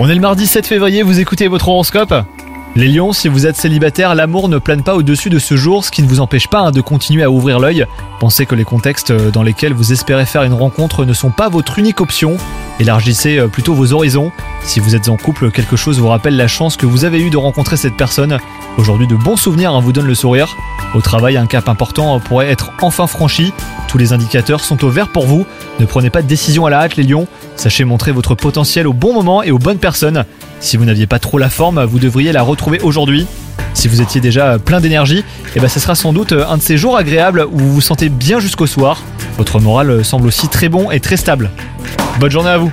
On est le mardi 7 février, vous écoutez votre horoscope les lions, si vous êtes célibataire, l'amour ne plane pas au-dessus de ce jour, ce qui ne vous empêche pas hein, de continuer à ouvrir l'œil. Pensez que les contextes euh, dans lesquels vous espérez faire une rencontre ne sont pas votre unique option. Élargissez euh, plutôt vos horizons. Si vous êtes en couple, quelque chose vous rappelle la chance que vous avez eue de rencontrer cette personne. Aujourd'hui, de bons souvenirs hein, vous donnent le sourire. Au travail, un cap important pourrait être enfin franchi. Tous les indicateurs sont au vert pour vous. Ne prenez pas de décision à la hâte, les lions. Sachez montrer votre potentiel au bon moment et aux bonnes personnes. Si vous n'aviez pas trop la forme, vous devriez la retrouver aujourd'hui. Si vous étiez déjà plein d'énergie, eh ben ce sera sans doute un de ces jours agréables où vous vous sentez bien jusqu'au soir. Votre moral semble aussi très bon et très stable. Bonne journée à vous